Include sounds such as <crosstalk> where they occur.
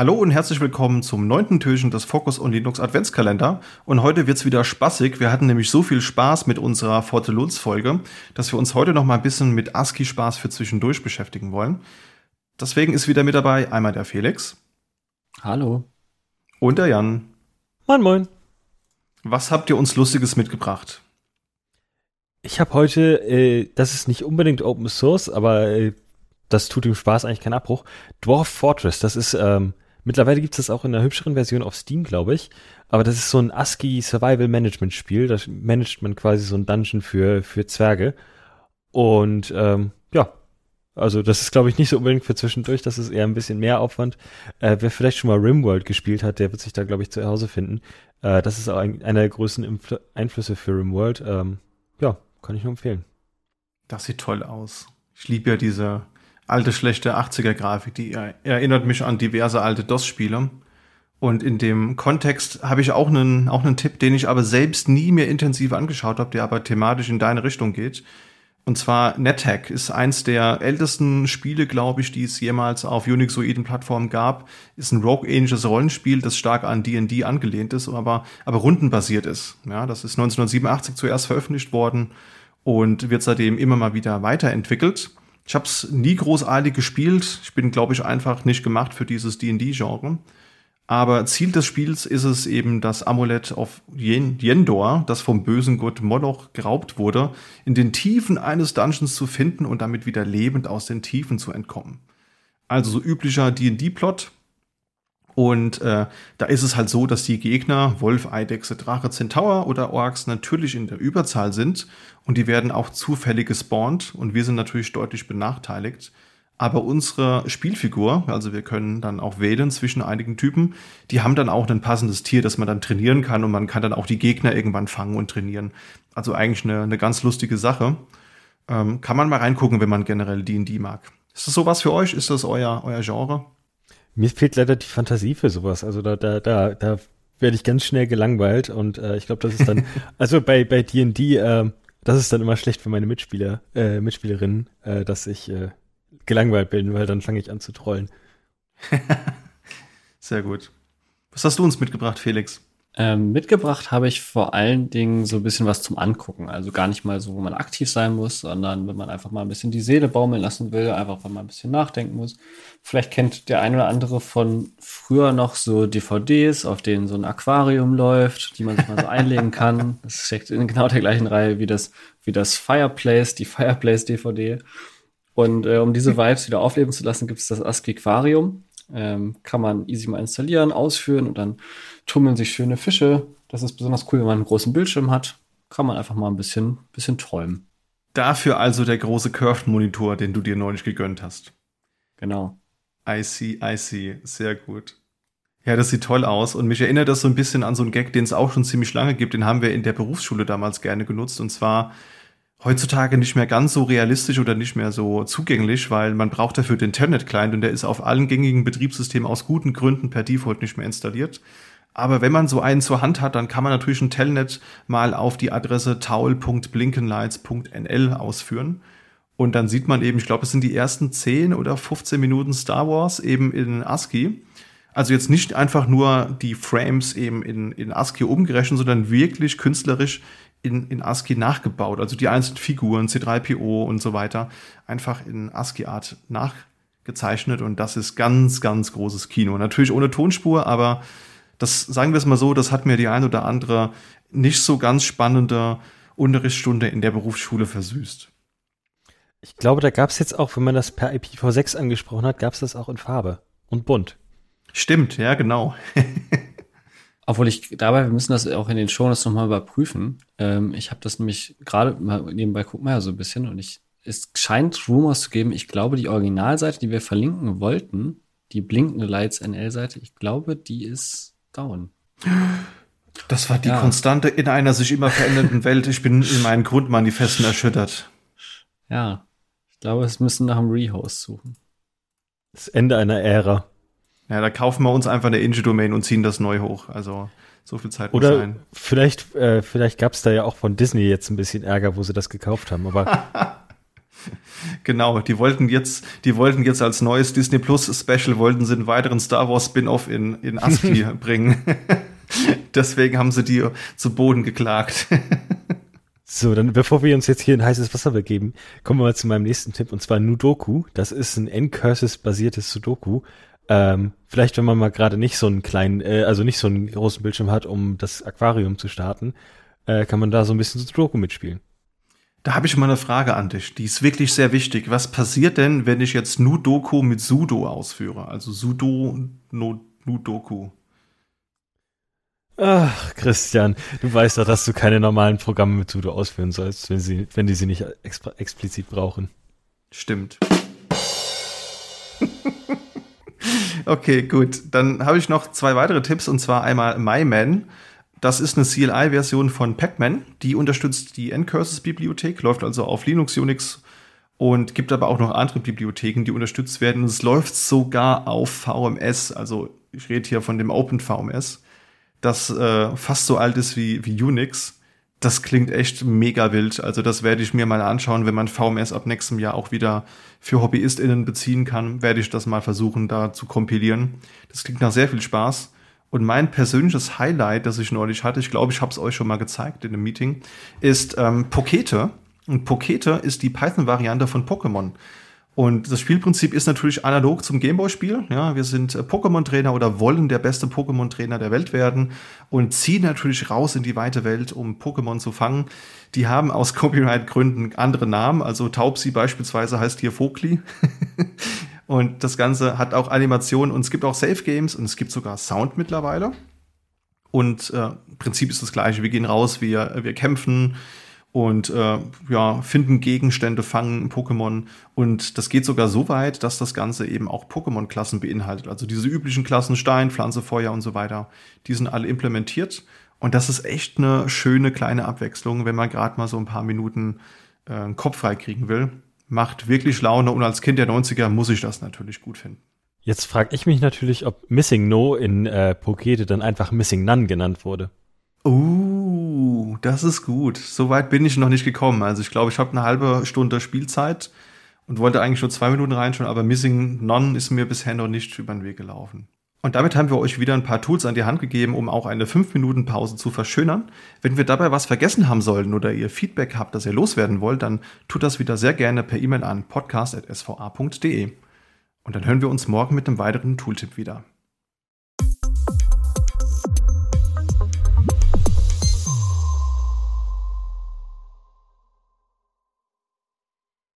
Hallo und herzlich willkommen zum neunten Türchen des Focus on Linux Adventskalender. Und heute wird's wieder spaßig. Wir hatten nämlich so viel Spaß mit unserer Fortelunz Folge, dass wir uns heute noch mal ein bisschen mit ASCII Spaß für zwischendurch beschäftigen wollen. Deswegen ist wieder mit dabei einmal der Felix. Hallo. Und der Jan. Moin, moin. Was habt ihr uns Lustiges mitgebracht? Ich habe heute, äh, das ist nicht unbedingt Open Source, aber äh, das tut dem Spaß eigentlich keinen Abbruch. Dwarf Fortress, das ist, ähm, mittlerweile gibt es das auch in einer hübscheren Version auf Steam, glaube ich. Aber das ist so ein ASCII Survival Management Spiel. Da managt man quasi so ein Dungeon für, für Zwerge. Und ähm, ja, also das ist, glaube ich, nicht so unbedingt für zwischendurch, das ist eher ein bisschen mehr Aufwand. Äh, wer vielleicht schon mal Rimworld gespielt hat, der wird sich da, glaube ich, zu Hause finden. Äh, das ist auch ein, einer der größten Infl Einflüsse für Rimworld. Ähm, ja, kann ich nur empfehlen. Das sieht toll aus. Ich liebe ja diese alte, schlechte 80er-Grafik, die erinnert mich an diverse alte DOS-Spiele. Und in dem Kontext habe ich auch einen, auch einen Tipp, den ich aber selbst nie mehr intensiv angeschaut habe, der aber thematisch in deine Richtung geht. Und zwar NetHack ist eins der ältesten Spiele, glaube ich, die es jemals auf Unixoiden Plattformen gab. Ist ein Rogue-ähnliches Rollenspiel, das stark an D&D angelehnt ist, aber, aber rundenbasiert ist. Ja, das ist 1987 zuerst veröffentlicht worden und wird seitdem immer mal wieder weiterentwickelt. Ich habe es nie großartig gespielt. Ich bin, glaube ich, einfach nicht gemacht für dieses D&D-Genre. Aber Ziel des Spiels ist es eben, das Amulett auf Yendor, das vom bösen Gott Moloch geraubt wurde, in den Tiefen eines Dungeons zu finden und damit wieder lebend aus den Tiefen zu entkommen. Also so üblicher D&D-Plot. Und äh, da ist es halt so, dass die Gegner, Wolf, Eidechse, Drache, Zentaur oder Orks natürlich in der Überzahl sind und die werden auch zufällig gespawnt und wir sind natürlich deutlich benachteiligt. Aber unsere Spielfigur, also wir können dann auch wählen zwischen einigen Typen, die haben dann auch ein passendes Tier, das man dann trainieren kann und man kann dann auch die Gegner irgendwann fangen und trainieren. Also eigentlich eine, eine ganz lustige Sache. Ähm, kann man mal reingucken, wenn man generell D&D mag. Ist das sowas für euch? Ist das euer, euer Genre? Mir fehlt leider die Fantasie für sowas. Also da, da, da, da werde ich ganz schnell gelangweilt und äh, ich glaube, das ist dann, <laughs> also bei bei D&D, äh, das ist dann immer schlecht für meine Mitspieler, äh, Mitspielerinnen, äh, dass ich äh, gelangweilt bin, weil dann fange ich an zu trollen. <laughs> Sehr gut. Was hast du uns mitgebracht, Felix? Ähm, mitgebracht habe ich vor allen Dingen so ein bisschen was zum Angucken. Also gar nicht mal so, wo man aktiv sein muss, sondern wenn man einfach mal ein bisschen die Seele baumeln lassen will, einfach wenn man ein bisschen nachdenken muss. Vielleicht kennt der ein oder andere von früher noch so DVDs, auf denen so ein Aquarium läuft, die man sich mal so einlegen kann. <laughs> Das steckt in genau der gleichen Reihe wie das, wie das Fireplace, die Fireplace DVD. Und äh, um diese Vibes wieder aufleben zu lassen, gibt es das ASCII Aquarium. Ähm, kann man easy mal installieren, ausführen und dann tummeln sich schöne Fische. Das ist besonders cool, wenn man einen großen Bildschirm hat. Kann man einfach mal ein bisschen, bisschen träumen. Dafür also der große Curved-Monitor, den du dir neulich gegönnt hast. Genau. I see, I see. Sehr gut. Ja, das sieht toll aus. Und mich erinnert das so ein bisschen an so einen Gag, den es auch schon ziemlich lange gibt. Den haben wir in der Berufsschule damals gerne genutzt. Und zwar heutzutage nicht mehr ganz so realistisch oder nicht mehr so zugänglich, weil man braucht dafür den Telnet-Client und der ist auf allen gängigen Betriebssystemen aus guten Gründen per Default nicht mehr installiert. Aber wenn man so einen zur Hand hat, dann kann man natürlich ein Telnet mal auf die Adresse taul.blinkenlights.nl ausführen. Und dann sieht man eben, ich glaube, es sind die ersten 10 oder 15 Minuten Star Wars eben in ASCII. Also jetzt nicht einfach nur die Frames eben in, in ASCII umgerechnet, sondern wirklich künstlerisch in, in ASCII nachgebaut. Also die einzelnen Figuren, C3PO und so weiter, einfach in ASCII-Art nachgezeichnet. Und das ist ganz, ganz großes Kino. Natürlich ohne Tonspur, aber das, sagen wir es mal so, das hat mir die ein oder andere nicht so ganz spannende Unterrichtsstunde in der Berufsschule versüßt. Ich glaube, da gab es jetzt auch, wenn man das per IPv6 angesprochen hat, gab es das auch in Farbe und bunt. Stimmt, ja, genau. <laughs> Obwohl ich dabei, wir müssen das auch in den Shownotes nochmal überprüfen. Ähm, ich habe das nämlich gerade mal nebenbei guck mal ja so ein bisschen und ich, es scheint Rumors zu geben, ich glaube, die Originalseite, die wir verlinken wollten, die blinkende Lights NL-Seite, ich glaube, die ist down. Das war die ja. Konstante in einer sich immer verändernden Welt. Ich bin in meinen Grundmanifesten erschüttert. Ja, ich glaube, es müssen nach einem Rehost suchen. Das Ende einer Ära. Ja, da kaufen wir uns einfach eine Inge-Domain und ziehen das neu hoch. Also so viel Zeit Oder muss sein. Vielleicht, äh, vielleicht gab es da ja auch von Disney jetzt ein bisschen Ärger, wo sie das gekauft haben. Aber <laughs> Genau, die wollten jetzt, die wollten jetzt als neues Disney Plus Special wollten sie einen weiteren Star Wars Spin-off in, in ASCII <laughs> bringen. <laughs> Deswegen haben sie die zu Boden geklagt. So, dann bevor wir uns jetzt hier in heißes Wasser begeben, kommen wir mal zu meinem nächsten Tipp und zwar Nudoku. Das ist ein N-Curses-basiertes Sudoku. Ähm, vielleicht, wenn man mal gerade nicht so einen kleinen, äh, also nicht so einen großen Bildschirm hat, um das Aquarium zu starten, äh, kann man da so ein bisschen Sudoku mitspielen. Da habe ich mal eine Frage an dich. Die ist wirklich sehr wichtig. Was passiert denn, wenn ich jetzt Nudoku mit Sudo ausführe? Also Sudo, no, Nudoku. Ach, Christian, du weißt doch, dass du keine normalen Programme mit Sudo ausführen sollst, wenn, sie, wenn die sie nicht ex explizit brauchen. Stimmt. <laughs> okay, gut. Dann habe ich noch zwei weitere Tipps und zwar einmal MyMan. Das ist eine CLI-Version von Pacman. Die unterstützt die Ncurses-Bibliothek, läuft also auf Linux, Unix und gibt aber auch noch andere Bibliotheken, die unterstützt werden. Es läuft sogar auf VMS. Also ich rede hier von dem Open VMS das äh, fast so alt ist wie, wie Unix. Das klingt echt mega wild. Also das werde ich mir mal anschauen, wenn man VMS ab nächstem Jahr auch wieder für HobbyistInnen beziehen kann, werde ich das mal versuchen, da zu kompilieren. Das klingt nach sehr viel Spaß. Und mein persönliches Highlight, das ich neulich hatte, ich glaube, ich habe es euch schon mal gezeigt in einem Meeting, ist ähm, Pokete. Und Pokete ist die Python-Variante von Pokémon. Und das Spielprinzip ist natürlich analog zum Gameboy-Spiel. Ja, wir sind äh, Pokémon-Trainer oder wollen der beste Pokémon-Trainer der Welt werden und ziehen natürlich raus in die weite Welt, um Pokémon zu fangen. Die haben aus <laughs> Copyright-Gründen andere Namen. Also Taubsi beispielsweise heißt hier Vogli. <laughs> und das Ganze hat auch Animationen und es gibt auch Safe Games und es gibt sogar Sound mittlerweile. Und äh, Prinzip ist das gleiche. Wir gehen raus, wir, wir kämpfen, und äh, ja, finden Gegenstände, fangen Pokémon. Und das geht sogar so weit, dass das Ganze eben auch Pokémon-Klassen beinhaltet. Also diese üblichen Klassen Stein, Pflanze, Feuer und so weiter, die sind alle implementiert. Und das ist echt eine schöne kleine Abwechslung, wenn man gerade mal so ein paar Minuten äh, einen Kopf frei kriegen will. Macht wirklich Laune und als Kind der 90er muss ich das natürlich gut finden. Jetzt frage ich mich natürlich, ob Missing No in äh, Pokete dann einfach Missing None genannt wurde. Uh, das ist gut. So weit bin ich noch nicht gekommen. Also ich glaube, ich habe eine halbe Stunde Spielzeit und wollte eigentlich nur zwei Minuten reinschauen, aber Missing None ist mir bisher noch nicht über den Weg gelaufen. Und damit haben wir euch wieder ein paar Tools an die Hand gegeben, um auch eine 5-Minuten-Pause zu verschönern. Wenn wir dabei was vergessen haben sollten oder ihr Feedback habt, das ihr loswerden wollt, dann tut das wieder sehr gerne per E-Mail an podcast.sva.de. Und dann hören wir uns morgen mit einem weiteren Tooltip wieder.